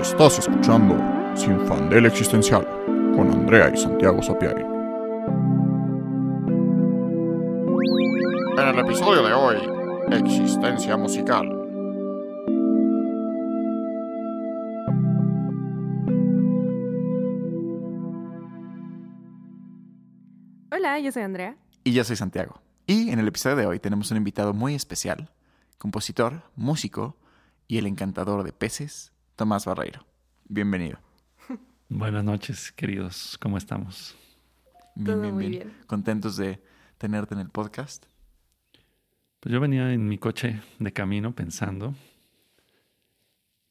Estás escuchando Sin Fandel Existencial con Andrea y Santiago Sapiari. En el episodio de hoy, Existencia Musical. Hola, yo soy Andrea. Y yo soy Santiago. Y en el episodio de hoy tenemos un invitado muy especial, compositor, músico y el encantador de peces, Tomás Barreiro. Bienvenido. Buenas noches, queridos. ¿Cómo estamos? Bien, Todo muy bien. Contentos de tenerte en el podcast. Pues yo venía en mi coche de camino pensando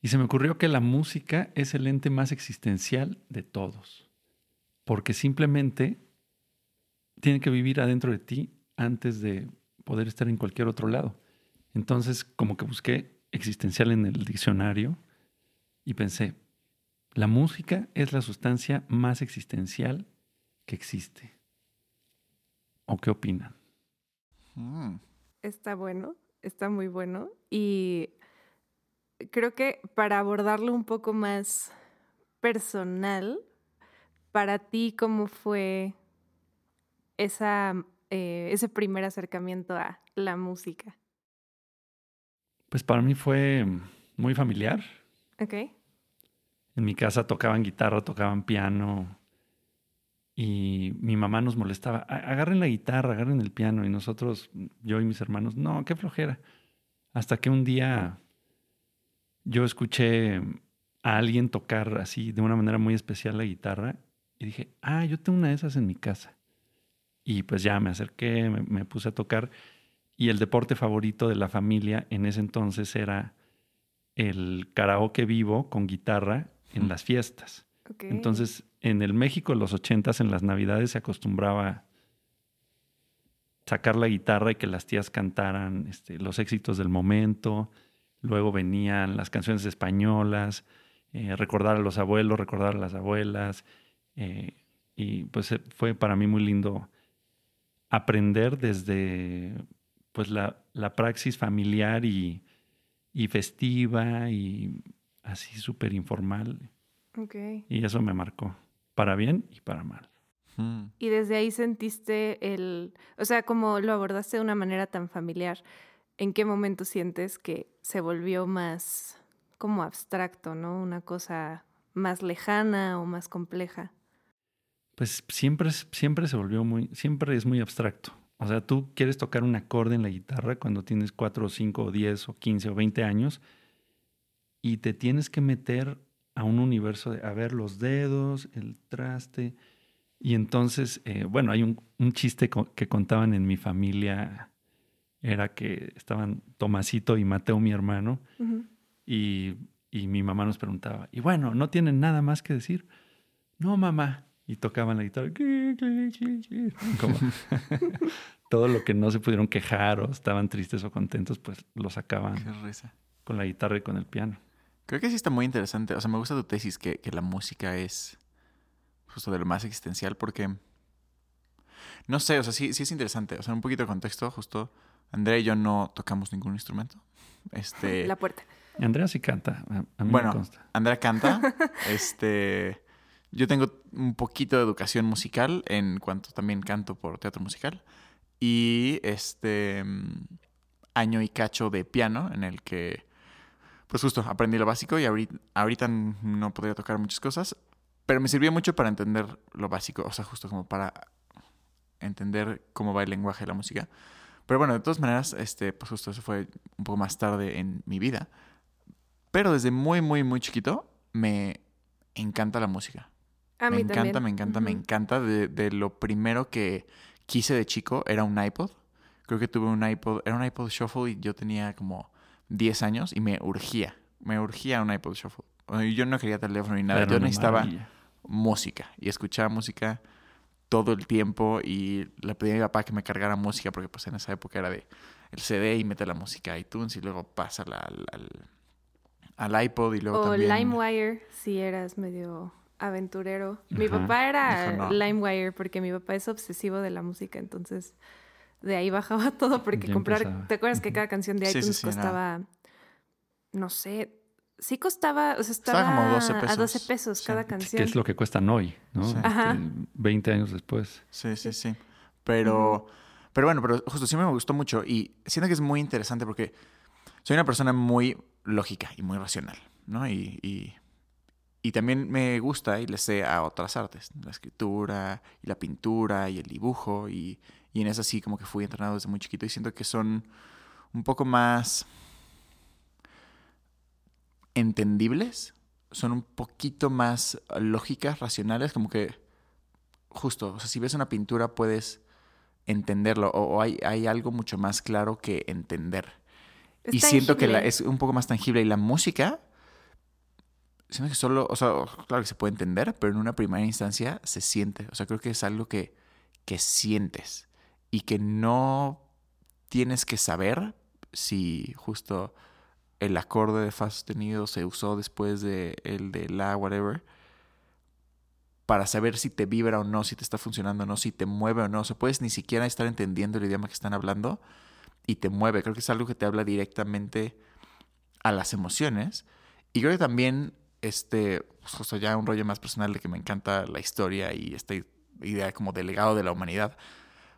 y se me ocurrió que la música es el ente más existencial de todos, porque simplemente tiene que vivir adentro de ti antes de poder estar en cualquier otro lado. Entonces, como que busqué existencial en el diccionario y pensé, la música es la sustancia más existencial que existe. ¿O qué opinan? Mm, Está bueno, está muy bueno. Y creo que para abordarlo un poco más personal, para ti, ¿cómo fue esa, eh, ese primer acercamiento a la música? Pues para mí fue muy familiar. ¿Ok? En mi casa tocaban guitarra, tocaban piano y mi mamá nos molestaba, "A- agarren la guitarra, agarren el piano y nosotros, yo y mis hermanos, no, qué flojera. Hasta que un día yo escuché a alguien tocar así de una manera muy especial la guitarra y dije, ah, yo tengo una de esas en mi casa. Y pues ya me acerqué, me, me puse a tocar y el deporte favorito de la familia en ese entonces era el karaoke vivo con guitarra en las fiestas. Entonces, en el México de los ochentas, en las navidades, se acostumbraba sacar la guitarra y que las tías cantaran este, los éxitos del momento. Luego venían las canciones españolas, eh, recordar a los abuelos, recordar a las abuelas. eh, y pues eh, fue para mí muy lindo aprender desde pues la, la praxis familiar y, y festiva y así súper informal. Y eso me marcó, para bien y para mal. mm. Y desde ahí sentiste el, o sea, como lo abordaste de una manera tan familiar, ¿en qué momento sientes que se volvió más como abstracto, ¿no? Una cosa más lejana o más compleja. Pues siempre, siempre se volvió muy, siempre es muy abstracto. O sea, tú quieres tocar un acorde en la guitarra cuando tienes 4 o 5 o 10 o 15 o 20 años y te tienes que meter a un universo de, a ver, los dedos, el traste. Y entonces, eh, bueno, hay un, un chiste co- que contaban en mi familia, era que estaban Tomasito y Mateo, mi hermano, y, y mi mamá nos preguntaba, y bueno, ¿no tienen nada más que decir? No, mamá. Y tocaban la guitarra. Como todo lo que no se pudieron quejar o estaban tristes o contentos, pues lo sacaban Qué risa. con la guitarra y con el piano. Creo que sí está muy interesante. O sea, me gusta tu tesis que, que la música es justo de lo más existencial porque... No sé, o sea, sí, sí es interesante. O sea, un poquito de contexto, justo. Andrea y yo no tocamos ningún instrumento. Este... La puerta. Andrea sí canta, a, mí Bueno, me consta. Andrea canta. este. Yo tengo un poquito de educación musical en cuanto también canto por teatro musical. Y este. mm, Año y cacho de piano en el que. Pues justo aprendí lo básico y ahorita, ahorita no podría tocar muchas cosas. Pero me sirvió mucho para entender lo básico. O sea, justo como para entender cómo va el lenguaje de la música. Pero bueno, de todas maneras, este, pues justo eso fue un poco más tarde en mi vida. Pero desde muy, muy, muy chiquito me encanta la música. A me mí encanta, también. me encanta, me encanta. De, de lo primero que quise de chico era un iPod. Creo que tuve un iPod, era un iPod Shuffle y yo tenía como 10 años y me urgía, me urgía un iPod Shuffle. Yo no quería teléfono ni nada, yo necesitaba maravilla. música y escuchaba música todo el tiempo y le pedí a mi papá que me cargara música porque pues en esa época era de el CD y mete la música a iTunes y luego pasa al, al, al iPod y luego O también... LimeWire, si eras medio aventurero. Mi papá era no. LimeWire porque mi papá es obsesivo de la música, entonces de ahí bajaba todo porque Ya comprar, empezaba. ¿te acuerdas que cada canción de Sí, sí, iTunes sí, costaba, no sé, sí costaba, o sea, Estaba estaba, como 12 a pesos. 12 pesos Sí. cada Que Que canción. es lo que cuestan hoy, ¿no? Sí. Este, Ajá. 20 años después. Sí, sí, sí. Pero, pero bueno, pero justo sí me gustó mucho y siento que es muy interesante porque soy una persona muy lógica y muy racional, ¿no? Y, y, y también me gusta y le sé a otras artes, la escritura y la pintura y el dibujo y, y en eso sí como que fui entrenado desde muy chiquito y siento que son un poco más entendibles, son un poquito más lógicas, racionales, como que justo, o sea, si ves una pintura puedes entenderlo o, o hay, hay algo mucho más claro que entender. Es y siento que la- es un poco más tangible y la música, siento que solo, o sea, claro que se puede entender, pero en una primera instancia se siente, o sea, creo que es algo que, que sientes y que no tienes que saber si justo el acorde de fa sostenido se usó después de el de la whatever para saber si te vibra o no, si te está funcionando o no, si te mueve o no. O sea, puedes ni siquiera estar entendiendo el idioma que están hablando y te mueve. Creo que es algo que te habla directamente a las emociones. Y creo que también, este, pues, justo ya un rollo más personal de que me encanta la historia y esta idea como del legado de la humanidad.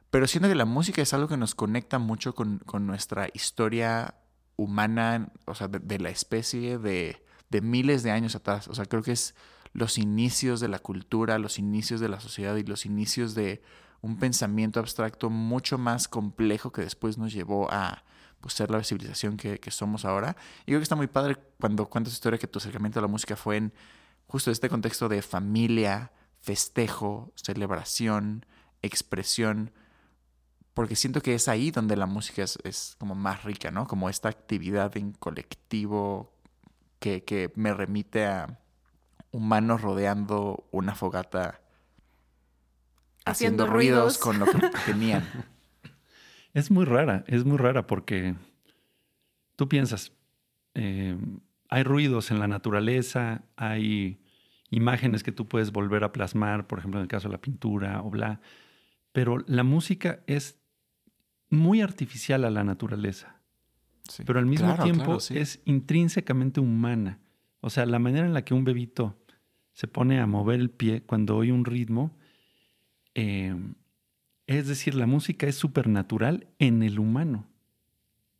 Pero siento que la música es algo que nos conecta mucho con, con nuestra historia humana, o sea, de, de la especie de, de miles de años atrás. O sea, creo que es los inicios de la cultura, los inicios de la sociedad y los inicios de un pensamiento abstracto mucho más complejo que después nos llevó a pues, ser la civilización que, que somos ahora. Y creo que está muy padre cuando cuentas historia que tu acercamiento a la música fue en justo este contexto de familia, festejo, celebración, expresión, porque siento que es ahí donde la música es, es como más rica, ¿no? Como esta actividad en colectivo que, que me remite a humanos rodeando una fogata haciendo, Haciendo ruidos ruidos. con lo que tenían. Es muy rara, es muy rara porque tú piensas, eh, hay ruidos en la naturaleza, hay imágenes que tú puedes volver a plasmar, por ejemplo en el caso de la pintura o bla, pero la música es muy artificial a la naturaleza, Sí. pero al mismo Claro, tiempo claro, sí. es intrínsecamente humana. O sea, la manera en la que un bebito se pone a mover el pie cuando oye un ritmo, eh, es decir, la música es supernatural en el humano,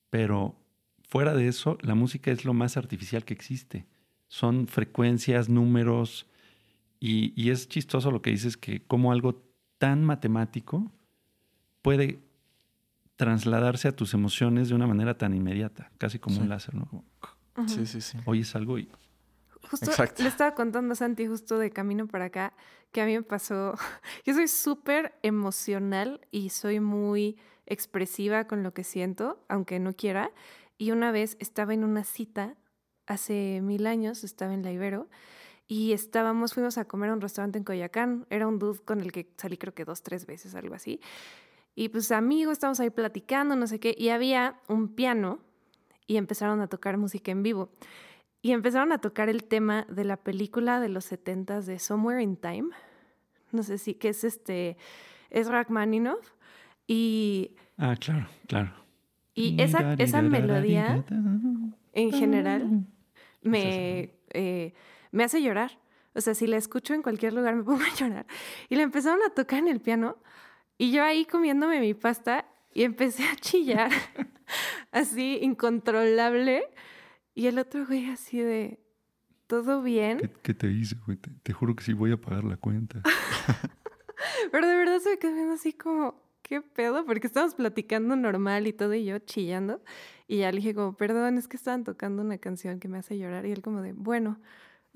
pero fuera de eso, la música es lo más artificial que existe. Son frecuencias, números, y, y es chistoso lo que dices, que como algo tan matemático puede trasladarse a tus emociones de una manera tan inmediata, casi como Sí. un láser, ¿no? Como. Sí, sí, sí. oyes algo y Justo Exacto. le estaba contando a Santi justo de camino para acá que a mí me pasó, yo soy súper emocional y soy muy expresiva con lo que siento, aunque no quiera. Y una vez estaba en una cita, hace mil años, estaba en la Ibero, y estábamos, fuimos a comer a un restaurante en Coyacán. Era un dude con el que salí creo que dos, tres veces, algo así. Y pues amigos, estábamos ahí platicando, no sé qué, y había un piano y empezaron a tocar música en vivo. Y empezaron a tocar el tema de la película de los 70 de Somewhere in Time. No sé si, que es este, es Rachmaninoff. Y, Ah, claro, claro. y esa, esa melodía en general me, eh, me hace llorar. O sea, si la escucho en cualquier lugar me pongo a llorar. Y la empezaron a tocar en el piano y yo ahí comiéndome mi pasta y empecé a chillar así incontrolable. Y el otro güey así de, ¿todo bien? ¿Qué, qué te hice, güey? Te, te juro que sí voy a pagar la cuenta. Pero de verdad se me quedó viendo así como, ¿qué pedo? Porque estábamos platicando normal y todo y yo chillando. Y ya le dije como, perdón, es que estaban tocando una canción que me hace llorar. Y él como de, bueno,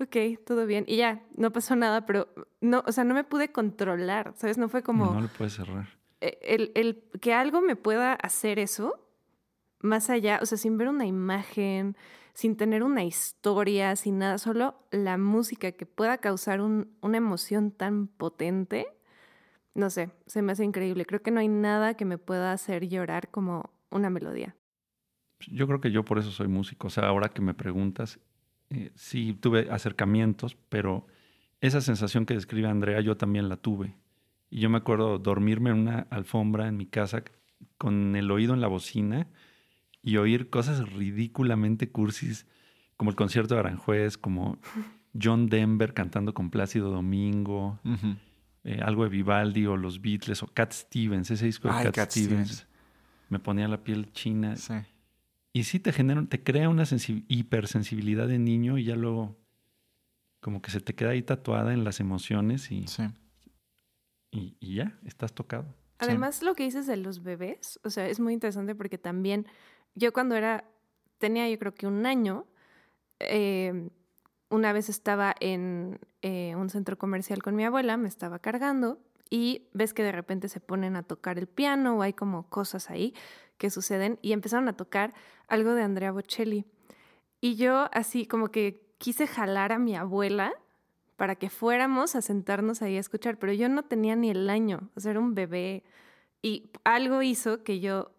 ok, todo bien. Y ya, no pasó nada, pero no, o sea, no me pude controlar, ¿sabes? No fue como No le puedes cerrar. eh, el, el que algo me pueda hacer eso, más allá, o sea, sin ver una imagen, sin tener una historia, sin nada, solo la música que pueda causar un- una emoción tan potente, no sé, se me hace increíble. Creo que no hay nada que me pueda hacer llorar como una melodía. Yo creo que yo por eso soy músico. O sea, ahora que me preguntas, eh, sí tuve acercamientos, pero esa sensación que describe Andrea yo también la tuve. Y yo me acuerdo dormirme en una alfombra en mi casa con el oído en la bocina y oír cosas ridículamente cursis como el concierto de Aranjuez, como John Denver cantando con Plácido Domingo, eh, algo de Vivaldi o los Beatles o Cat Stevens, ese disco de Ay, Cat, Cat Stevens. Stevens. Me ponía la piel china. Sí. Y sí te genera, te crea una sensi- hipersensibilidad de niño y ya luego como que se te queda ahí tatuada en las emociones y, Sí. y, y ya, estás tocado. Además, lo que dices de los bebés, o sea, es muy interesante porque también yo cuando era, tenía yo creo que un año, eh, una vez estaba en eh, un centro comercial con mi abuela, me estaba cargando y ves que de repente se ponen a tocar el piano o hay como cosas ahí que suceden y empezaron a tocar algo de Andrea Bocelli. Y yo así como que quise jalar a mi abuela para que fuéramos a sentarnos ahí a escuchar, pero yo no tenía ni el año, o sea, era un bebé y algo hizo que yo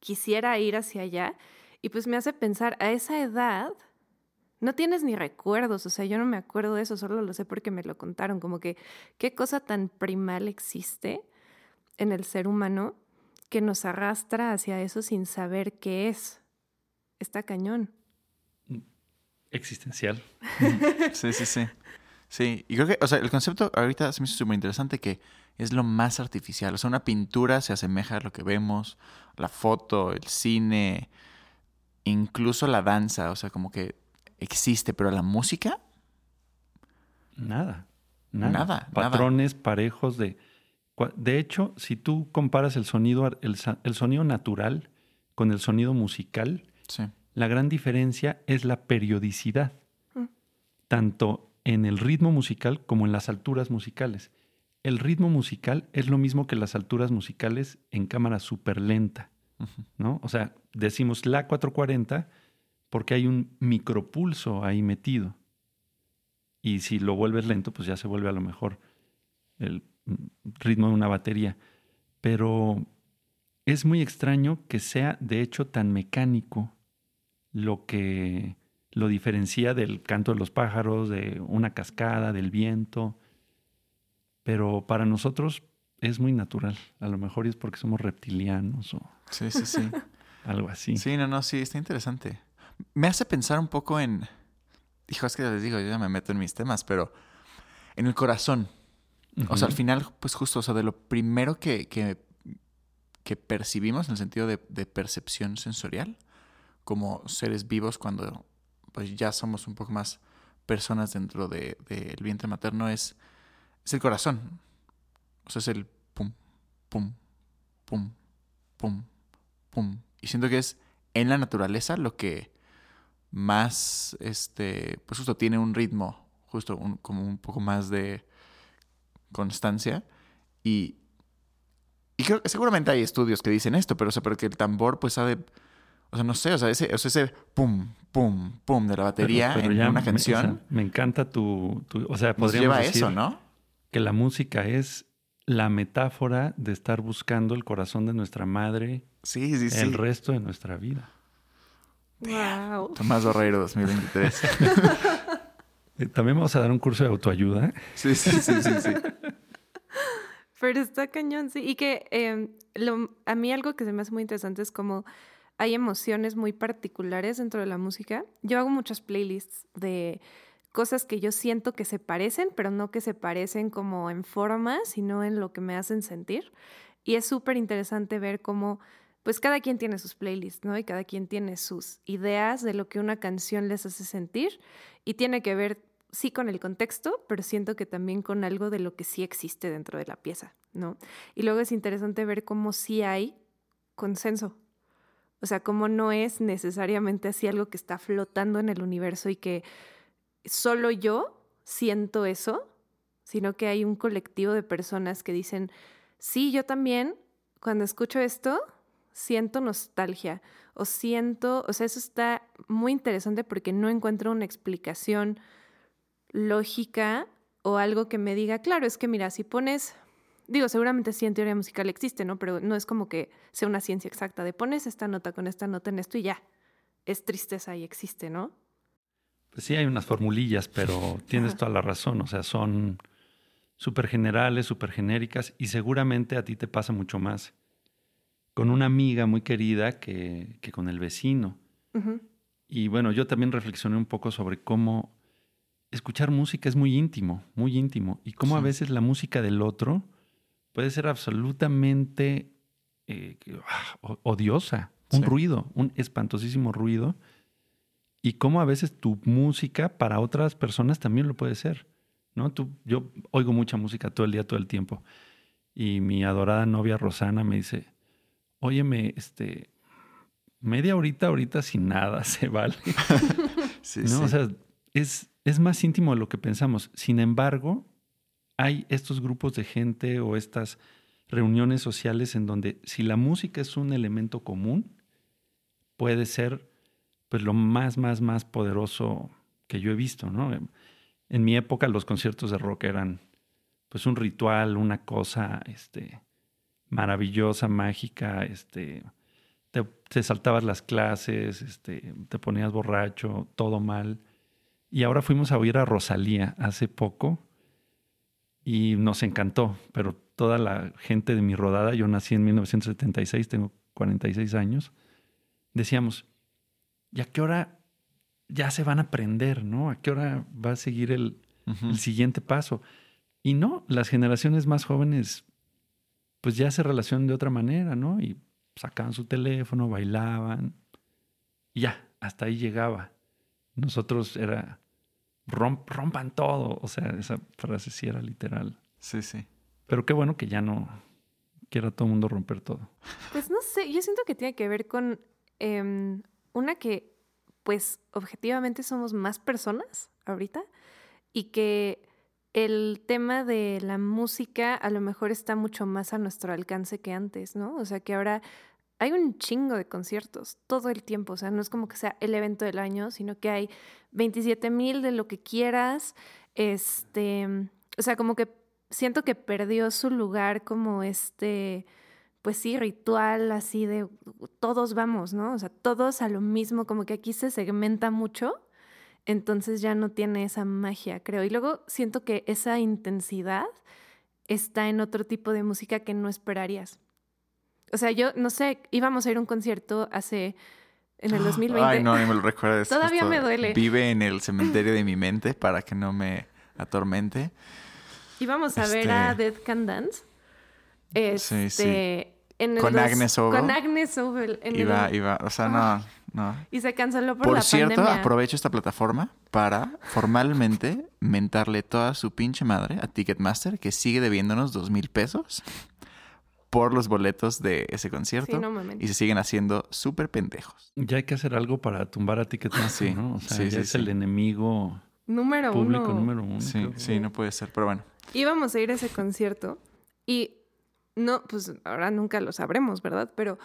quisiera ir hacia allá y pues me hace pensar, a esa edad no tienes ni recuerdos, o sea, yo no me acuerdo de eso, solo lo sé porque me lo contaron, como que qué cosa tan primal existe en el ser humano que nos arrastra hacia eso sin saber qué es. Está cañón. Existencial. Sí, sí, sí. Sí, y creo que, o sea, el concepto ahorita se me hizo súper interesante que es lo más artificial. O sea, una pintura se asemeja a lo que vemos, la foto, el cine, incluso la danza, o sea, como que existe, pero la música, Nada. Nada. Nada, nada. Patrones parejos de... De hecho, si tú comparas el sonido, el, sonido natural con el sonido musical, sí. la gran diferencia es la periodicidad, Mm. tanto en el ritmo musical como en las alturas musicales. El ritmo musical es lo mismo que las alturas musicales en cámara súper lenta. ¿no? O sea, decimos la 440 porque hay un micropulso ahí metido. Y si lo vuelves lento, pues ya se vuelve a lo mejor el ritmo de una batería. Pero es muy extraño que sea de hecho tan mecánico lo que lo diferencia del canto de los pájaros, de una cascada, del viento. Pero para nosotros es muy natural. A lo mejor es porque somos reptilianos o Sí, sí, sí. algo así. Sí, no, no, sí, está interesante. Me hace pensar un poco en. Hijo, es que les digo, yo ya me meto en mis temas, pero en el corazón. O sea, al final, pues justo, o sea, de lo primero que, que, que percibimos en el sentido de, de percepción sensorial, como seres vivos cuando pues ya somos un poco más personas dentro del de, del vientre materno, es, es el corazón. O sea, es el pum, pum, pum, pum, pum. Y siento que es en la naturaleza lo que más, este, pues justo tiene un ritmo, justo un- como un poco más de constancia. Y, y creo que seguramente hay estudios que dicen esto, pero, o sea, pero que el tambor pues sabe, o sea, no sé, o sea, ese, o sea, ese pum, pum, pum de la batería Pero- pero en ya una me- o canción sea, Me, encanta tu, tu- O sea, podríamos lleva a decir eso, ¿no? que la música es la metáfora de estar buscando el corazón de nuestra madre Sí, sí, sí. el resto de nuestra vida. Wow. Tomás Barreiro 2023. Eh, También vamos a dar un curso de autoayuda. sí, sí, sí, sí, sí. Pero está cañón, sí. Y que eh, lo- a mí algo que se me hace muy interesante es como hay emociones muy particulares dentro de la música. Yo hago muchas playlists de cosas que yo siento que se parecen, pero no que se parecen como en forma, sino en lo que me hacen sentir. Y es súper interesante ver cómo, pues cada quien tiene sus playlists, ¿no? Y cada quien tiene sus ideas de lo que una canción les hace sentir. Y tiene que ver, sí, con el contexto, pero siento que también con algo de lo que sí existe dentro de la pieza, ¿no? Y luego es interesante ver cómo sí hay consenso. O sea, cómo no es necesariamente así algo que está flotando en el universo y que solo yo siento eso, sino que hay un colectivo de personas que dicen, sí, yo también, cuando escucho esto, siento nostalgia o siento, o sea, eso está muy interesante porque no encuentro una explicación lógica o algo que me diga, claro, es que mira, si pones, digo, seguramente sí en teoría musical existe, ¿no? Pero no es como que sea una ciencia exacta de pones esta nota con esta nota en esto y ya, es tristeza y existe, ¿no? Pues sí, hay unas formulillas, pero tienes Ajá. toda la razón. O sea, son súper generales, súper genéricas y seguramente a ti te pasa mucho más con una amiga muy querida que, que con el vecino. Y bueno, yo también reflexioné un poco sobre cómo escuchar música es muy íntimo, muy íntimo. Y cómo a veces la música del otro puede ser absolutamente eh, ah, odiosa. Un Sí. ruido, un espantosísimo ruido. Y cómo a veces tu música para otras personas también lo puede ser. ¿no? Tú, yo oigo mucha música todo el día, todo el tiempo. Y mi adorada novia Rosana me dice, óyeme, este, media horita ahorita sin nada se vale. Sí, ¿no? sí. O sea, es, es más íntimo de lo que pensamos. Sin embargo, hay estos grupos de gente o estas reuniones sociales en donde si la música es un elemento común, puede ser pues lo más, más, más poderoso que yo he visto, ¿no? En mi época los conciertos de rock eran pues un ritual, una cosa este, maravillosa, mágica, este, te, te saltabas las clases, este, te ponías borracho, todo mal. Y ahora fuimos a oír a Rosalía hace poco y nos encantó, pero toda la gente de mi rodada, yo nací en 1976, tengo 46 años, decíamos, ¿y a qué hora ya se van a aprender, no? ¿A qué hora va a seguir el, el siguiente paso? Y no, las generaciones más jóvenes pues ya se relacionan de otra manera, ¿no? Y sacaban su teléfono, bailaban, y ya, hasta ahí llegaba. Nosotros era, "Romp- rompan todo, o sea, esa frase sí era literal. Sí, sí. Pero qué bueno que ya no quiera todo el mundo romper todo. Pues no sé, yo siento que tiene que ver con em, una que, pues, objetivamente somos más personas ahorita y que el tema de la música a lo mejor está mucho más a nuestro alcance que antes, ¿no? O sea, que ahora hay un chingo de conciertos todo el tiempo, o sea, no es como que sea el evento del año, sino que hay 27 mil de lo que quieras, este, o sea, como que siento que perdió su lugar como este pues sí, ritual así de todos vamos, ¿no? O sea, todos a lo mismo, como que aquí se segmenta mucho, entonces ya no tiene esa magia, creo. Y luego siento que esa intensidad está en otro tipo de música que no esperarías. O sea, yo no sé, íbamos a ir a un concierto hace en el 2020. Ay, no, ni me lo recuerdes. Todavía me duele. Vive en el cementerio de mi mente para que no me atormente. Íbamos a ver Este- a Dead Can Dance. Este, Sí, sí. en el Con dos- Agnes Obel. Con Agnes Obel. en Iba, el- iba, o sea, no, no. y se canceló por, Por, la cierto, pandemia. aprovecho esta plataforma para formalmente mentarle toda su pinche madre a Ticketmaster, que sigue debiéndonos dos mil pesos por los boletos de ese concierto. Sí, no mames. y se siguen haciendo súper pendejos. Ya hay que hacer algo para tumbar a Ticketmaster, Sí, ¿no? O sea, sí, ya sí, es sí. el enemigo Número público uno. número uno. Sí, creo. sí, no puede ser, pero bueno. Íbamos a ir a ese concierto y no, pues ahora nunca lo sabremos, ¿verdad? Pero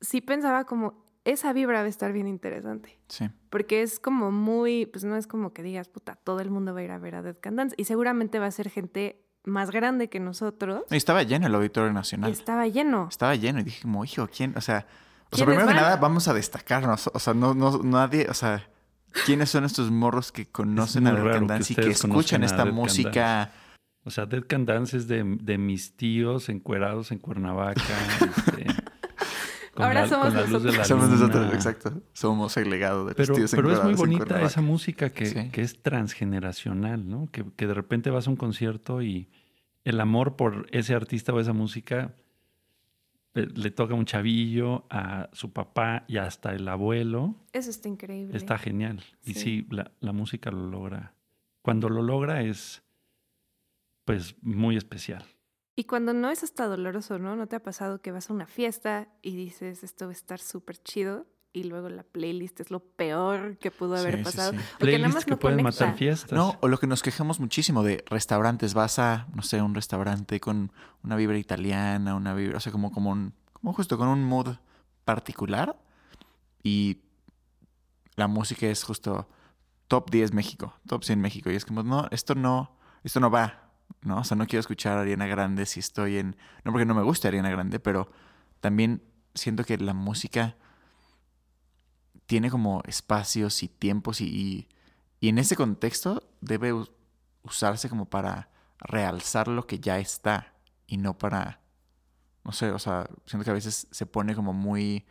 sí pensaba como, esa vibra va a estar bien interesante. Sí. Porque es como muy, pues no es como que digas, puta, todo el mundo va a ir a ver a Dead Can Dance. Y seguramente va a ser gente más grande que nosotros. Y estaba lleno el Auditorio Nacional. estaba lleno. Estaba lleno y dije como, hijo, ¿quién? O sea, o sea ¿Quiénes primero que van? nada vamos a destacarnos. O sea, no, no, nadie, o sea, ¿quiénes son estos morros que conocen a Dead Can que Dance y que escuchan esta música? O sea, Dead Can Dance es de, de mis tíos encuerados en Cuernavaca. este, con Ahora somos con luz de la Somos luna. nosotros, exacto. Somos el legado de los Pero, tíos pero es muy bonita esa música que, Sí. que es transgeneracional, ¿no? Que, que de repente vas a un concierto y el amor por ese artista o esa música eh, le toca a un chavillo, a su papá y hasta el abuelo. Eso está increíble. Está genial. Y Sí. sí, la, la música lo logra. Cuando lo logra es, pues, muy especial. Y cuando no es hasta doloroso, ¿no? ¿No te ha pasado que vas a una fiesta y dices, esto va a estar súper chido? Y luego la playlist es lo peor que pudo haber Sí, sí, pasado. sí. O que nada más que no pueden conecta. matar fiestas. No, o lo que nos quejamos muchísimo de restaurantes. Vas a, no sé, un restaurante con una vibra italiana, una vibra, o sea, como, como un, como justo con un mood particular. Y la música es justo top 10 México, top 100 México. Y es como, no, esto no, esto no va, ¿no? O sea, no quiero escuchar a Ariana Grande si estoy en, no porque no me guste Ariana Grande, pero también siento que la música tiene como espacios y tiempos y, y, y en ese contexto debe usarse como para realzar lo que ya está y no para, no sé, o sea, siento que a veces se pone como muy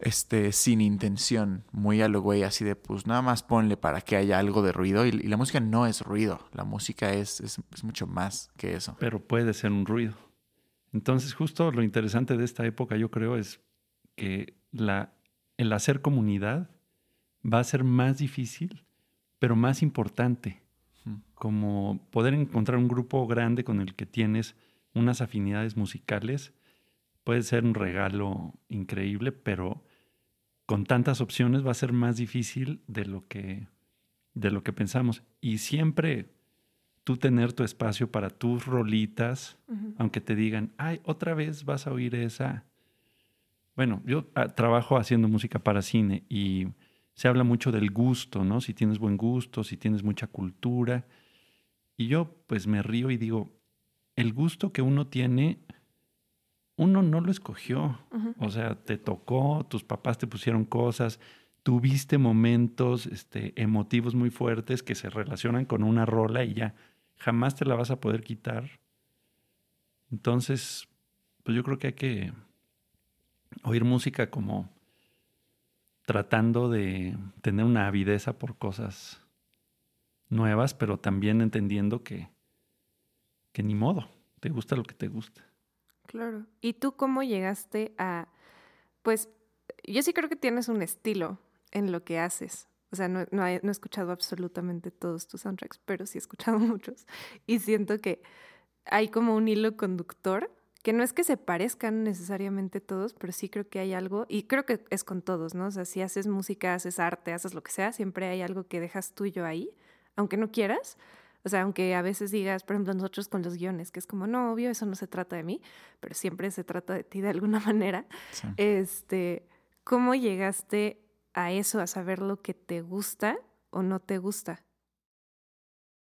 este, sin intención, muy a lo güey, así de, pues nada más ponle para que haya algo de ruido. Y, y la música no es ruido, la música es, es, es, mucho más que eso. Pero puede ser un ruido. Entonces, justo lo interesante de esta época, yo creo, es que la, el hacer comunidad va a ser más difícil, pero más importante. Como poder encontrar un grupo grande con el que tienes unas afinidades musicales puede ser un regalo increíble, pero con tantas opciones va a ser más difícil de lo que, de lo que pensamos. Y siempre tú tener tu espacio para tus rolitas, aunque te digan, ay, otra vez vas a oír esa. Bueno, yo ah, trabajo haciendo música para cine y se habla mucho del gusto, ¿no? Si tienes buen gusto, si tienes mucha cultura. Y yo pues me río y digo, el gusto que uno tiene, uno no lo escogió. O sea, te tocó, tus papás te pusieron cosas, tuviste momentos este, emotivos muy fuertes que se relacionan con una rola y ya jamás te la vas a poder quitar. Entonces, pues yo creo que hay que oír música como tratando de tener una avideza por cosas nuevas, pero también entendiendo que, que ni modo, te gusta lo que te gusta. Claro. ¿Y tú cómo llegaste a, pues, yo sí creo que tienes un estilo en lo que haces. O sea, no, he, no, he, escuchado absolutamente todos tus soundtracks, pero sí he escuchado muchos. Y siento que hay como un hilo conductor que no es que se parezcan necesariamente todos, pero sí creo que hay algo, y creo que es con todos, ¿no? O sea, si haces música, haces arte, haces lo que sea, siempre hay algo que dejas tuyo ahí, aunque no quieras. O sea, aunque a veces digas, por ejemplo, nosotros con los guiones, que es como, no, obvio, eso no se trata de mí, pero siempre se trata de ti de alguna manera. Sí. Este, ¿cómo llegaste a eso, a saber lo que te gusta o no te gusta?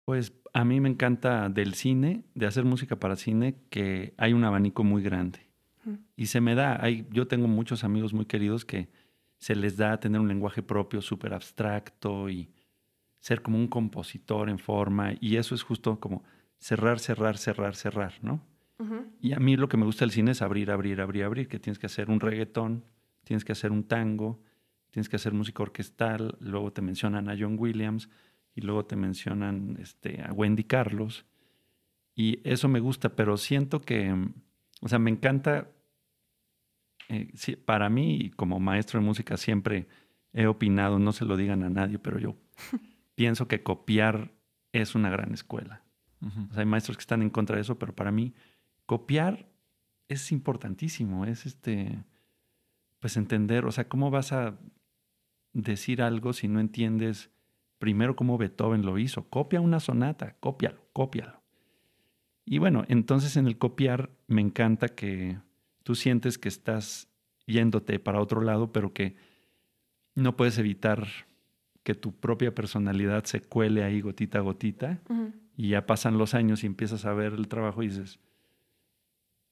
Pues a mí me encanta del cine, de hacer música para cine, que hay un abanico muy grande. Mm. Y se me da, hay, yo tengo muchos amigos muy queridos que se les da tener un lenguaje propio súper abstracto y ser como un compositor en forma. Y eso es justo como cerrar, cerrar, cerrar, cerrar, ¿no? Uh -huh. Y a mí lo que me gusta del cine es abrir, abrir, abrir, abrir, que tienes que hacer un reggaetón, tienes que hacer un tango, tienes que hacer música orquestal, luego te mencionan a John Williams, y luego te mencionan este, a Wendy Carlos. Y eso me gusta, pero siento que, o sea, me encanta, eh, sí, para mí como maestro de música siempre he opinado, no se lo digan a nadie, pero yo pienso que copiar es una gran escuela. Uh -huh. o sea, hay maestros que están en contra de eso, pero para mí copiar es importantísimo, es este, pues entender, o sea, ¿cómo vas a decir algo si no entiendes primero cómo Beethoven lo hizo. Copia una sonata, cópialo, cópialo. Y bueno, entonces en el copiar me encanta que tú sientes que estás yéndote para otro lado, pero que no puedes evitar que tu propia personalidad se cuele ahí gotita a gotita. Uh -huh. Y ya pasan los años y empiezas a ver el trabajo y dices,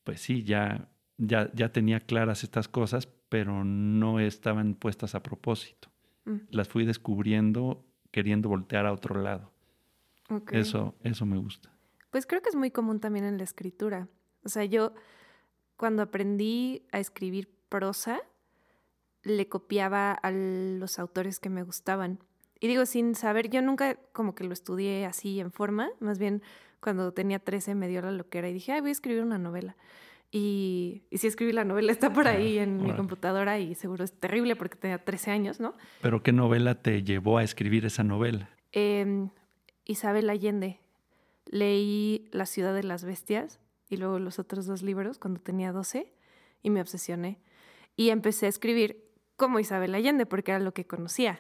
pues sí, ya, ya, ya tenía claras estas cosas, pero no estaban puestas a propósito. Uh -huh. Las fui descubriendo queriendo voltear a otro lado. Okay. Eso, eso me gusta. Pues creo que es muy común también en la escritura. O sea, yo cuando aprendí a escribir prosa, le copiaba a los autores que me gustaban. Y digo, sin saber, yo nunca como que lo estudié así en forma, más bien cuando tenía 13 me dio la loquera y dije, ay, voy a escribir una novela. Y, y sí escribí la novela, está por ahí en mi computadora y seguro es terrible porque tenía 13 años, ¿no? ¿Pero qué novela te llevó a escribir esa novela? Eh, Isabel Allende. Leí La ciudad de las bestias y luego los otros dos libros cuando tenía 12 y me obsesioné. Y empecé a escribir como Isabel Allende porque era lo que conocía.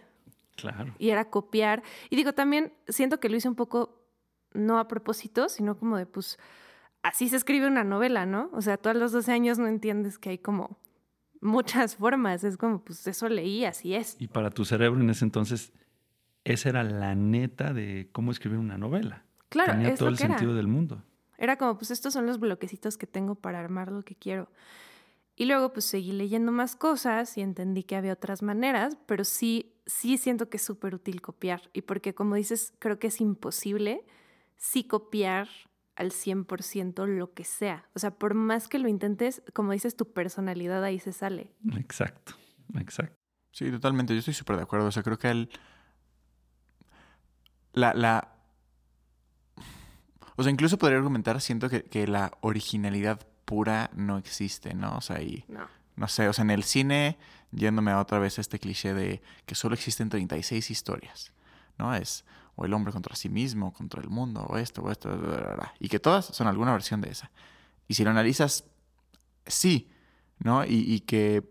Claro. Y era copiar. Y digo, también siento que lo hice un poco no a propósito, sino como de pues así se escribe una novela, ¿no? O sea, tú a los 12 años no entiendes que hay como muchas formas, es como, pues eso leí, así es. Y para tu cerebro en ese entonces, esa era la neta de cómo escribir una novela. Claro, Tenía es todo lo el que era. sentido del mundo. Era como, pues estos son los bloquecitos que tengo para armar lo que quiero. Y luego pues seguí leyendo más cosas y entendí que había otras maneras, pero sí, sí siento que es súper útil copiar. Y porque como dices, creo que es imposible sí copiar al 100% lo que sea. O sea, por más que lo intentes, como dices, tu personalidad ahí se sale. Exacto. exacto. Sí, totalmente. Yo estoy súper de acuerdo. O sea, creo que él. La, la. O sea, incluso podría argumentar, siento que, que la originalidad pura no existe, ¿no? O sea, y. No. No sé, o sea, en el cine, yéndome a otra vez a este cliché de que solo existen 36 historias, ¿no? Es o el hombre contra sí mismo, contra el mundo, o esto, o esto, bla, bla, bla, y que todas son alguna versión de esa. Y si lo analizas, sí, ¿no? Y, y que,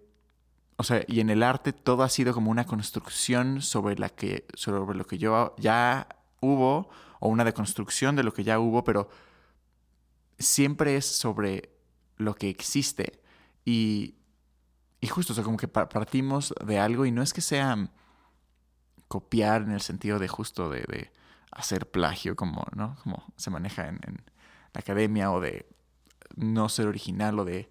o sea, y en el arte todo ha sido como una construcción sobre, la que, sobre lo que yo ya hubo, o una deconstrucción de lo que ya hubo, pero siempre es sobre lo que existe. Y, y justo, o sea, como que pa- partimos de algo y no es que sea copiar en el sentido de justo de, de hacer plagio, como, ¿no? Como se maneja en, en la academia, o de no ser original, o de,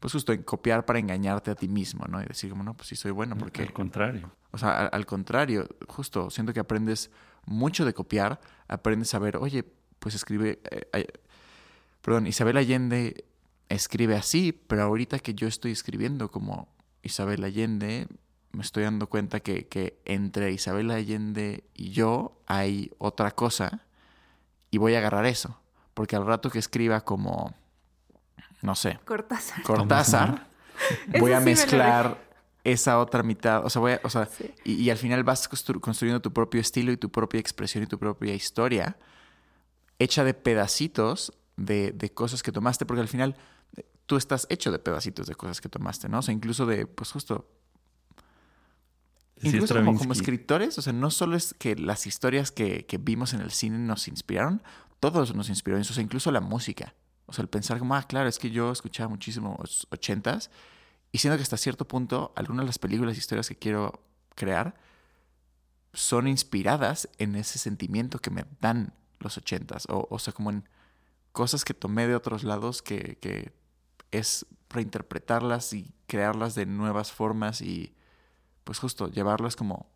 pues justo, en copiar para engañarte a ti mismo, ¿no? Y decir como, no, pues sí soy bueno, porque... Al contrario. O sea, al, al contrario, justo, siento que aprendes mucho de copiar, aprendes a ver, oye, pues escribe, eh, eh, perdón, Isabel Allende escribe así, pero ahorita que yo estoy escribiendo como Isabel Allende, me estoy dando cuenta que, que entre Isabel Allende y yo hay otra cosa y voy a agarrar eso, porque al rato que escriba como, no sé, Cortázar. Cortázar, voy a sí me lo mezclar esa otra mitad, o sea, voy a- o sea Sí. y, y al final vas constru- construyendo tu propio estilo y tu propia expresión y tu propia historia, hecha de pedacitos de, de cosas que tomaste, porque al final tú estás hecho de pedacitos de cosas que tomaste, ¿no? O sea, incluso de, pues justo, incluso como, como escritores, o sea, no solo es que las historias que, que vimos en el cine nos inspiraron, todo eso nos inspiró, o sea, incluso la música. O sea, el pensar como, ah, claro, es que yo escuchaba muchísimo ochentas y siento que hasta cierto punto algunas de las películas e historias que quiero crear son inspiradas en ese sentimiento que me dan los ochentas. O, o sea, como en cosas que tomé de otros lados que, que es reinterpretarlas y crearlas de nuevas formas y pues justo llevarlas como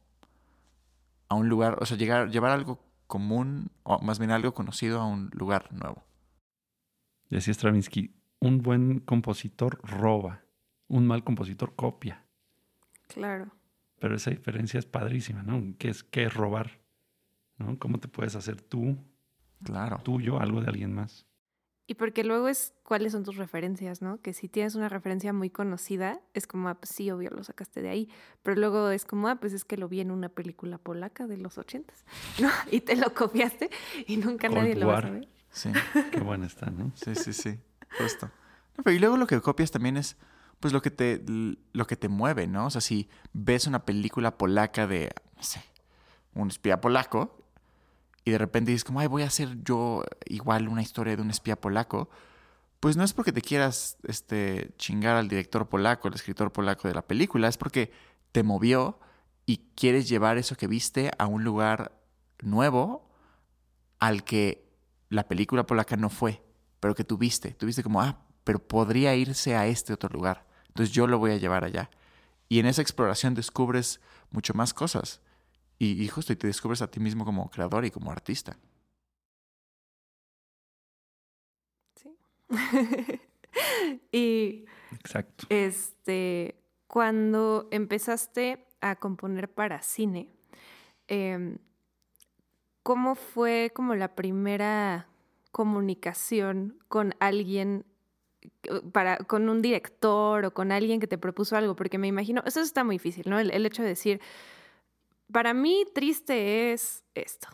a un lugar, o sea, llegar, llevar algo común, o más bien algo conocido a un lugar nuevo. Decía Stravinsky, un buen compositor roba, un mal compositor copia. Claro. Pero esa diferencia es padrísima, ¿no? ¿Qué es, qué es robar? ¿No? ¿Cómo te puedes hacer tú, Claro. tuyo, algo de alguien más? Y porque luego es cuáles son tus referencias, ¿no? Que si tienes una referencia muy conocida, es como, ah, pues sí, obvio, lo sacaste de ahí. Pero luego es como, ah, pues es que lo vi en una película polaca de los ochentas, ¿no? Y te lo copiaste y nunca Cold nadie lo va a War. saber. Sí, Qué buena está, ¿no? sí, sí, sí. Justo. No, pero y luego lo que copias también es pues lo que te lo que te mueve, ¿no? O sea, si ves una película polaca de, no sé, un espía polaco y de repente dices como, ay, voy a hacer yo igual una historia de un espía polaco, pues no es porque te quieras este, chingar al director polaco, al escritor polaco de la película, es porque te movió y quieres llevar eso que viste a un lugar nuevo al que la película polaca no fue, pero que tú viste. Tú viste como, ah, pero podría irse a este otro lugar. Entonces yo lo voy a llevar allá. Y en esa exploración descubres mucho más cosas. Y, y justo, y te descubres a ti mismo como creador y como artista. Sí. y Exacto. este, cuando empezaste a componer para cine, em, ¿cómo fue como la primera comunicación con alguien, eh, para, con un director o con alguien que te propuso algo? Porque me imagino, eso está muy difícil, ¿no? El, el hecho de decir, para mí triste es esto.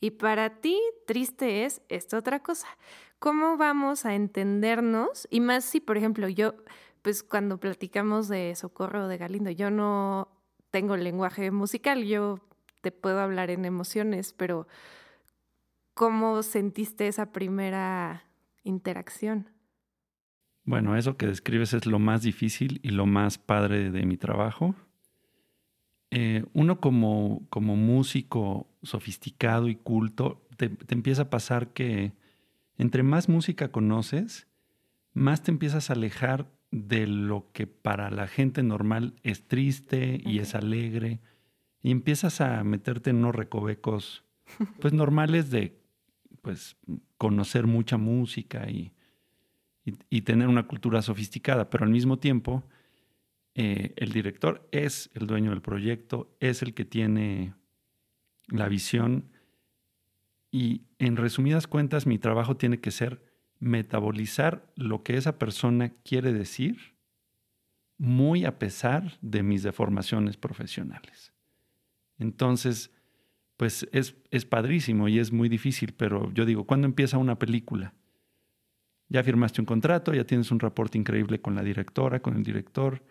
Y para ti, triste es esta otra cosa. ¿Cómo vamos a entendernos? Y más si, por ejemplo, yo, pues cuando platicamos de Socorro de Galindo, yo no tengo lenguaje musical, yo te puedo hablar en emociones, pero ¿cómo sentiste esa primera interacción? Bueno, eso que describes es lo más difícil y lo más padre de mi trabajo. Eh, uno como, como músico sofisticado y culto, te, te empieza a pasar que entre más música conoces, más te empiezas a alejar de lo que para la gente normal es triste y es alegre, y empiezas a meterte en unos recovecos pues normales de pues conocer mucha música y, y, y tener una cultura sofisticada, pero al mismo tiempo eh, el director es el dueño del proyecto, es el que tiene la visión y en resumidas cuentas mi trabajo tiene que ser metabolizar lo que esa persona quiere decir muy a pesar de mis deformaciones profesionales. Entonces, pues es, es padrísimo y es muy difícil, pero yo digo, ¿cuándo empieza una película? Ya firmaste un contrato, ya tienes un reporte increíble con la directora, con el director,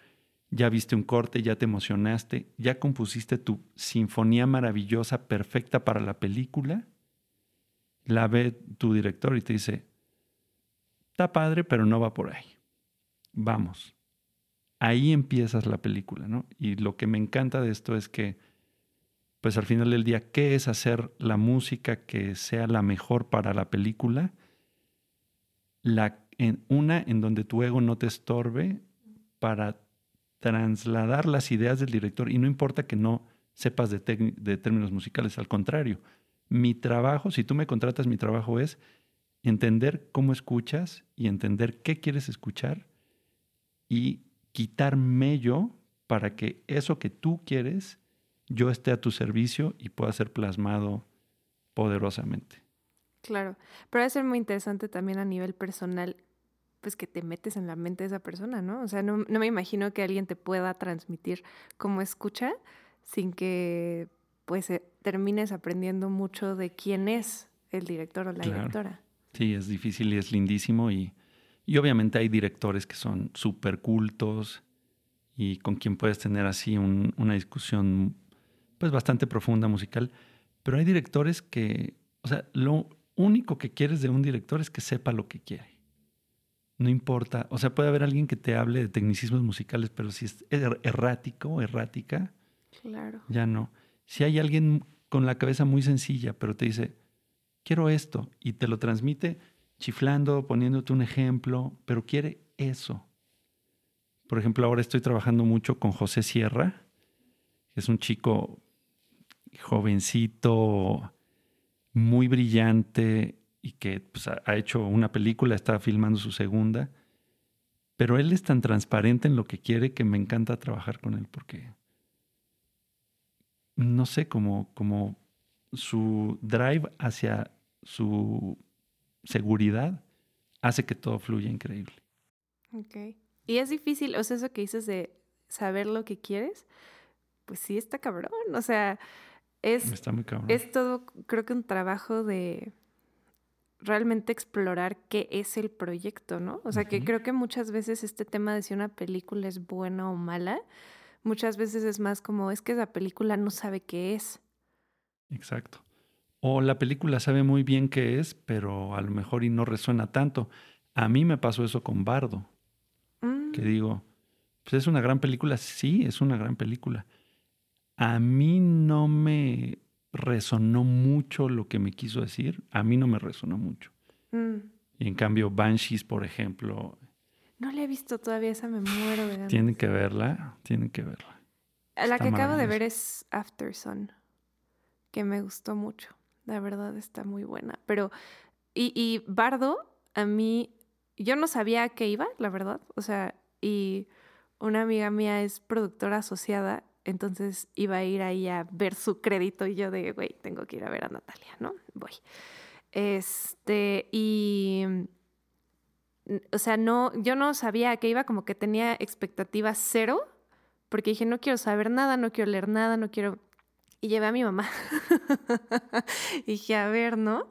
ya viste un corte, ya te emocionaste, ya compusiste tu sinfonía maravillosa, perfecta para la película, la ve tu director y te dice, está padre, pero no va por ahí. Vamos. Ahí empiezas la película, ¿no? Y lo que me encanta de esto es que, pues al final del día, ¿qué es hacer la música que sea la mejor para la película? La, en, una en donde tu ego no te estorbe para trasladar las ideas del director y no importa que no sepas de, términos musicales, al contrario, mi trabajo, si tú me contratas, mi trabajo es entender cómo escuchas y entender qué quieres escuchar y quitarme yo para que eso que tú quieres, yo esté a tu servicio y pueda ser plasmado poderosamente. Claro, pero debe ser muy interesante también a nivel personal, pues que te metes en la mente de esa persona, ¿no? O sea, no, no me imagino que alguien te pueda transmitir cómo escucha sin que pues eh, termines aprendiendo mucho de quién es el director o la directora. Sí, es difícil y es lindísimo y, y obviamente hay directores que son súper cultos y con quien puedes tener así una discusión pues bastante profunda musical, pero hay directores que, o sea, lo único que quieres de un director es que sepa lo que quiere. No importa, o sea, puede haber alguien que te hable de tecnicismos musicales, pero si es er, errático, errática, claro. ya no. Si hay alguien con la cabeza muy sencilla, pero te dice, quiero esto, y te lo transmite chiflando, poniéndote un ejemplo, pero quiere eso. Por ejemplo, ahora estoy trabajando mucho con José Sierra, que es un chico jovencito, muy brillante y que pues, ha hecho una película, está filmando su segunda, pero él es tan transparente en lo que quiere que me encanta trabajar con él porque, no sé, como, como su drive hacia su seguridad hace que todo fluya increíble. Ok. Y es difícil, o sea, eso que dices de saber lo que quieres, pues sí está cabrón. O sea, es, Está muy cabrón. es todo, creo que un trabajo de realmente explorar qué es el proyecto, ¿no? O sea, que creo que muchas veces este tema de si una película es buena o mala, muchas veces es más como, es que la película no sabe qué es. Exacto. O la película sabe muy bien qué es, pero a lo mejor y no resuena tanto. A mí me pasó eso con Bardo, Mm, que digo, pues es una gran película, sí, es una gran película. A mí no me resonó mucho lo que me quiso decir, a mí no me resonó mucho. mm. Y en cambio, Banshees, por ejemplo, No la he visto todavía, esa me muero de ganas. tienen que verla, tienen que verla. La está que acabo de ver es After Sun, que me gustó mucho. La verdad está muy buena. Pero, y, y Bardo, a mí, yo no sabía a qué iba, la verdad. O sea, y una amiga mía es productora asociada, entonces iba a ir ahí a ver su crédito y yo de, güey, tengo que ir a ver a Natalia, ¿no? Voy. Este, y o sea, no, yo no sabía a qué iba, como que tenía expectativa cero, porque dije, no quiero saber nada, no quiero leer nada, no quiero... Y llevé a mi mamá. dije, a ver, ¿no?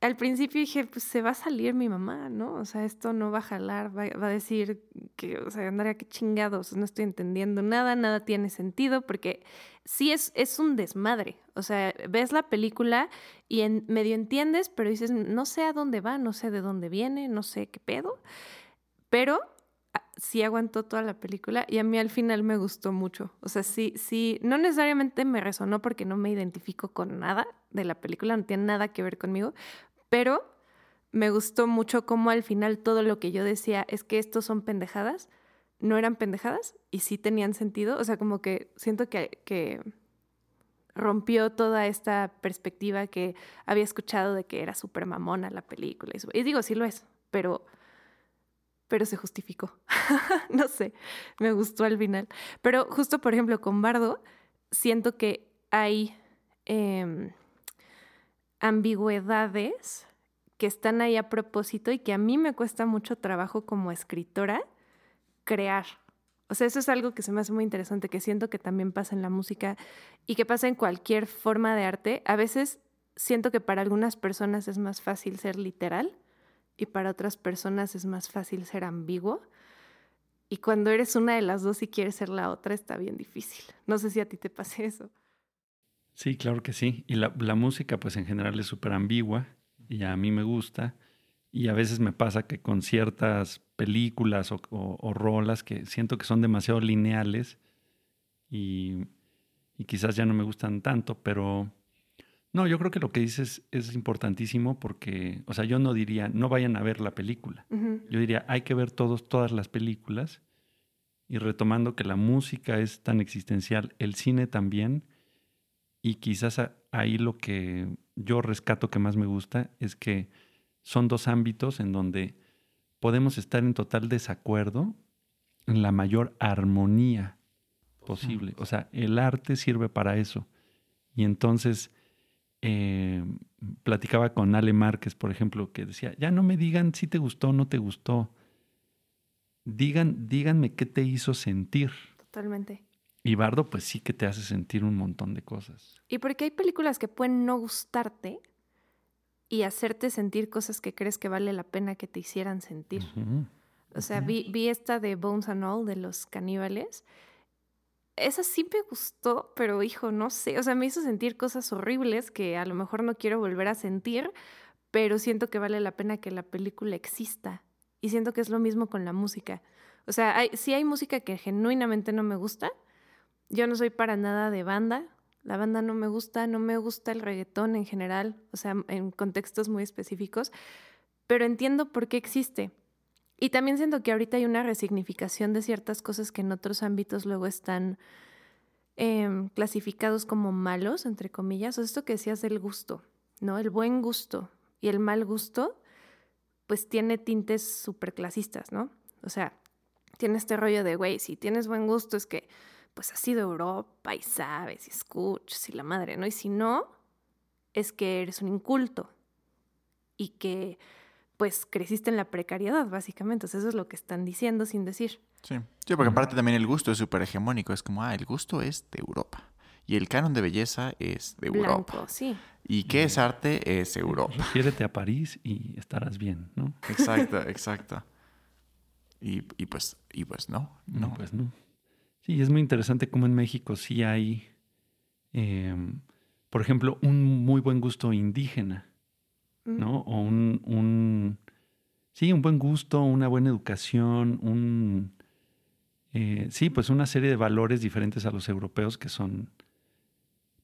Al principio dije, pues se va a salir mi mamá, ¿no? O sea, esto no va a jalar, va a decir que, o sea, Andrea, qué chingados, no estoy entendiendo nada, nada tiene sentido, porque sí es, es un desmadre. O sea, ves la película y en, medio entiendes, pero dices, no sé a dónde va, no sé de dónde viene, no sé qué pedo. Pero ah, sí aguantó toda la película y a mí al final me gustó mucho. O sea, sí, sí, no necesariamente me resonó porque no me identifico con nada de la película, no tiene nada que ver conmigo, pero me gustó mucho cómo al final todo lo que yo decía es que estos son pendejadas, no eran pendejadas y sí tenían sentido. O sea, como que siento que, que rompió toda esta perspectiva que había escuchado de que era súper mamona la película. Y, digo, sí lo es, pero pero se justificó. no sé, me gustó al final. Pero justo, por ejemplo, con Bardo, siento que hay em, ambigüedades que están ahí a propósito y que a mí me cuesta mucho trabajo como escritora crear. O sea, eso es algo que se me hace muy interesante, que siento que también pasa en la música y que pasa en cualquier forma de arte. A veces siento que para algunas personas es más fácil ser literal y para otras personas es más fácil ser ambiguo. Y cuando eres una de las dos y quieres ser la otra, está bien difícil. No sé si a ti te pase eso. Sí, claro que sí. Y la, la música, pues en general es súper ambigua y a mí me gusta. Y a veces me pasa que con ciertas películas o, rolas que siento que son demasiado lineales y, quizás ya no me gustan tanto, pero no, yo creo que lo que dices es importantísimo porque, o sea, yo no diría, no vayan a ver la película. Yo diría, hay que ver todos, todas las películas y retomando que la música es tan existencial, el cine también, y quizás ahí lo que yo rescato que más me gusta es que son dos ámbitos en donde podemos estar en total desacuerdo en la mayor armonía posible. O sea, el arte sirve para eso. Y entonces eh, platicaba con Ale Márquez, por ejemplo, que decía, ya no me digan si te gustó o no te gustó. Digan, díganme qué te hizo sentir. Totalmente. Y Bardo, pues sí que te hace sentir un montón de cosas. Y porque hay películas que pueden no gustarte, y hacerte sentir cosas que crees que vale la pena que te hicieran sentir. O sea, vi, vi, esta de Bones and All de los caníbales. Esa sí me gustó, pero hijo, no sé. O sea, me hizo sentir cosas horribles que a lo mejor no quiero volver a sentir, pero siento que vale la pena que la película exista. Y siento que es lo mismo con la música. O sea, hay, sí hay música que genuinamente no me gusta. Yo no soy para nada de banda, la banda no me gusta, no me gusta el reggaetón en general, o sea, en contextos muy específicos, pero entiendo por qué existe. Y también siento que ahorita hay una resignificación de ciertas cosas que en otros ámbitos luego están em, clasificados como malos, entre comillas, o esto que decías del gusto, ¿no? El buen gusto y el mal gusto, pues tiene tintes superclasistas, ¿no? O sea, tiene este rollo de, güey, si tienes buen gusto es que pues has sido Europa y sabes y escuchas y la madre, ¿no? Y si no, es que eres un inculto y que pues creciste en la precariedad, básicamente. Eso es lo que están diciendo sin decir. Sí, sí porque aparte también el gusto es súper hegemónico. Es como, ah, el gusto es de Europa. Y el canon de belleza es de Blanco, Europa. sí. ¿Y qué es arte? Es Europa. Refiérete a París y estarás bien, ¿no? Exacto, exacto. Y, y pues, y pues no, no. pues no. Sí, es muy interesante cómo en México sí hay, em, por ejemplo, un muy buen gusto indígena, ¿no? O un, un, sí, un buen gusto, una buena educación, un, eh, sí, pues una serie de valores diferentes a los europeos que son,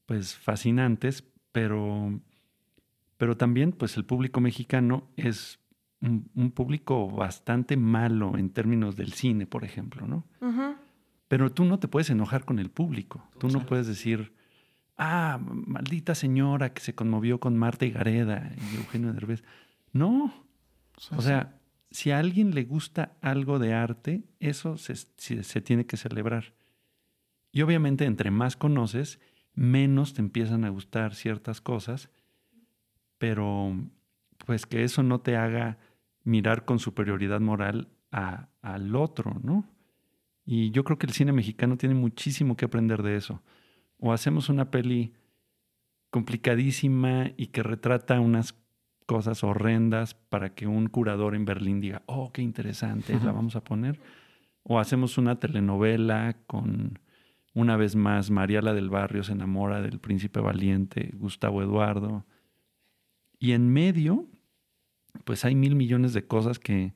pues, fascinantes, pero, pero también, pues, el público mexicano es un, público bastante malo en términos del cine, por ejemplo, ¿no? Pero tú no te puedes enojar con el público. Tú no puedes decir, ah, maldita señora que se conmovió con Marta y Gareda y Eugenio Derbez. No. O sea, si a alguien le gusta algo de arte, eso se, se, tiene que celebrar. Y obviamente, entre más conoces, menos te empiezan a gustar ciertas cosas, pero pues que eso no te haga mirar con superioridad moral a, al otro, ¿no? Y yo creo que el cine mexicano tiene muchísimo que aprender de eso. O hacemos una peli complicadísima y que retrata unas cosas horrendas para que un curador en Berlín diga, oh, qué interesante, la vamos a poner. O hacemos una telenovela con, una vez más, Mariala del Barrio se enamora del príncipe valiente, Gustavo Eduardo. Y en medio, pues hay mil millones de cosas que,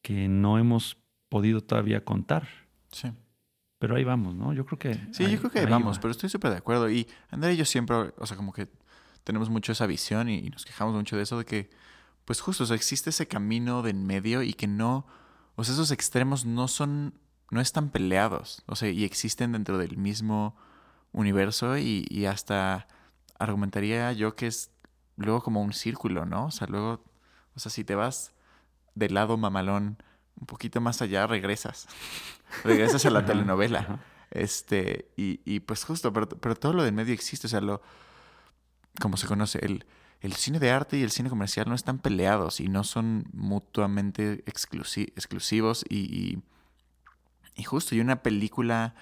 que no hemos podido todavía contar. Sí. Pero ahí vamos, ¿no? Yo creo que... Sí, yo creo que ahí vamos, pero estoy súper de acuerdo. Y Andrea y yo siempre, o sea, como que tenemos mucho esa visión y, nos quejamos mucho de eso, de que, pues justo, o sea, existe ese camino de en medio y que no, o sea, esos extremos no son, no están peleados, o sea, y existen dentro del mismo universo y, y hasta argumentaría yo que es luego como un círculo, ¿no? O sea, luego, o sea, si te vas del lado mamalón un poquito más allá, regresas. regresas a la telenovela. Este, y, y pues justo, pero, pero todo lo del medio existe, o sea, lo, como se conoce, el, el cine de arte y el cine comercial no están peleados y no son mutuamente exclusi- exclusivos y, y, y justo, y una película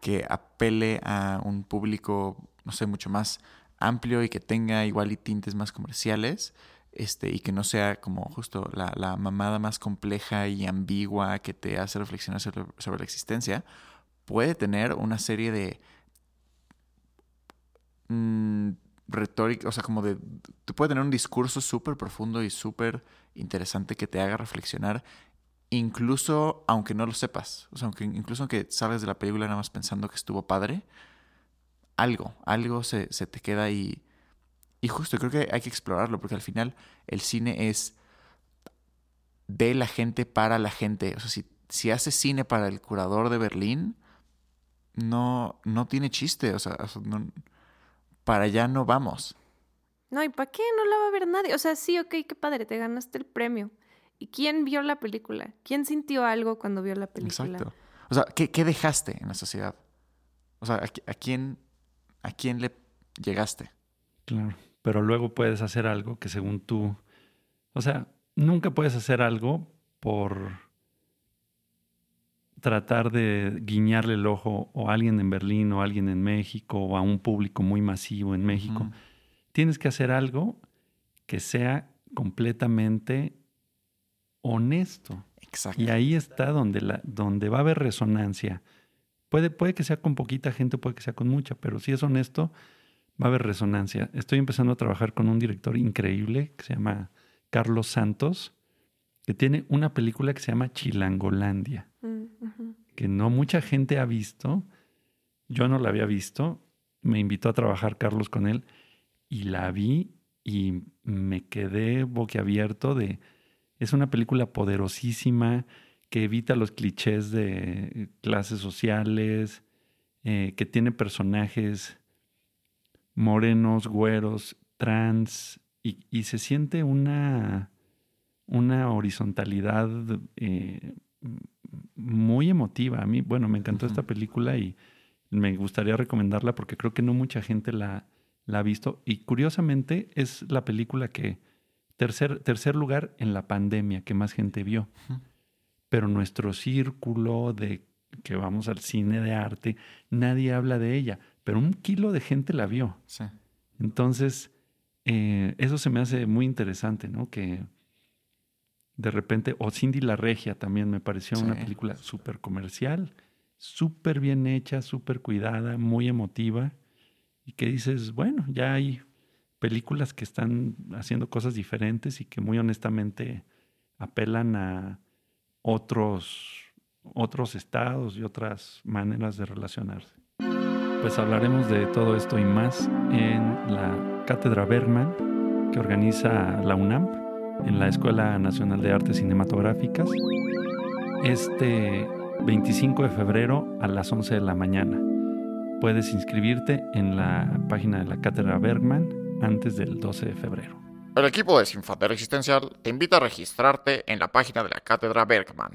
que apele a un público, no sé, mucho más amplio y que tenga igual y tintes más comerciales, este, y que no sea como justo la, mamada más compleja y ambigua que te hace reflexionar sobre, la existencia, puede tener una serie de mm, retórica, o sea, como de, tú puede tener un discurso súper profundo y súper interesante que te haga reflexionar, incluso aunque no lo sepas, o sea, incluso aunque salgas de la película nada más pensando que estuvo padre, algo, algo se, se te queda y, y justo creo que hay que explorarlo, porque al final el cine es de la gente para la gente, o sea, si, si haces cine para el curador de Berlín, no, no tiene chiste, o sea, o sea, no- para allá no vamos. No, ¿y para qué? No la va a ver nadie. O sea, sí, ok, qué padre, te ganaste el premio. ¿Y quién vio la película? ¿Quién sintió algo cuando vio la película? Exacto. O sea, ¿qué, qué dejaste en la sociedad? O sea, ¿a, qui- a quién, ¿a quién le llegaste? Claro. Pero luego puedes hacer algo que según tú. O sea, nunca puedes hacer algo por tratar de guiñarle el ojo o a alguien en Berlín o a alguien en México o a un público muy masivo en México. Tienes que hacer algo que sea completamente honesto. Exacto. Y ahí está donde, la, donde va a haber resonancia. Puede, puede que sea con poquita gente, puede que sea con mucha, pero si es honesto, va a haber resonancia. Estoy empezando a trabajar con un director increíble que se llama Carlos Santos, que tiene una película que se llama Chilangolandia, Mm, que no mucha gente ha visto. Yo no la había visto. Me invitó a trabajar Carlos con él y la vi y me quedé boquiabierto de... Es una película poderosísima que evita los clichés de clases sociales, eh, que tiene personajes morenos, güeros, trans, y, y se siente una, una horizontalidad eh, muy emotiva. A mí, bueno, me encantó esta película y me gustaría recomendarla porque creo que no mucha gente la, la ha visto. Y curiosamente es la película que, tercer, tercer lugar en la pandemia, que más gente vio. Pero nuestro círculo de que vamos al cine de arte, nadie habla de ella, pero un kilo de gente la vio. Sí. Entonces, eh, eso se me hace muy interesante, ¿no? Que de repente, o Cindy la Regia también me pareció una película súper comercial, súper bien hecha, súper cuidada, muy emotiva, y que dices, bueno, ya hay películas que están haciendo cosas diferentes y que muy honestamente apelan a otros, otros estados y otras maneras de relacionarse. Pues hablaremos de todo esto y más en la Cátedra Bergman que organiza la UNAM en la Escuela Nacional de Artes Cinematográficas este 25 de febrero a las 11 de la mañana. Puedes inscribirte en la página de la Cátedra Bergman antes del 12 de febrero. El equipo de Sinfandel Existencial te invita a registrarte en la página de la Cátedra Bergman.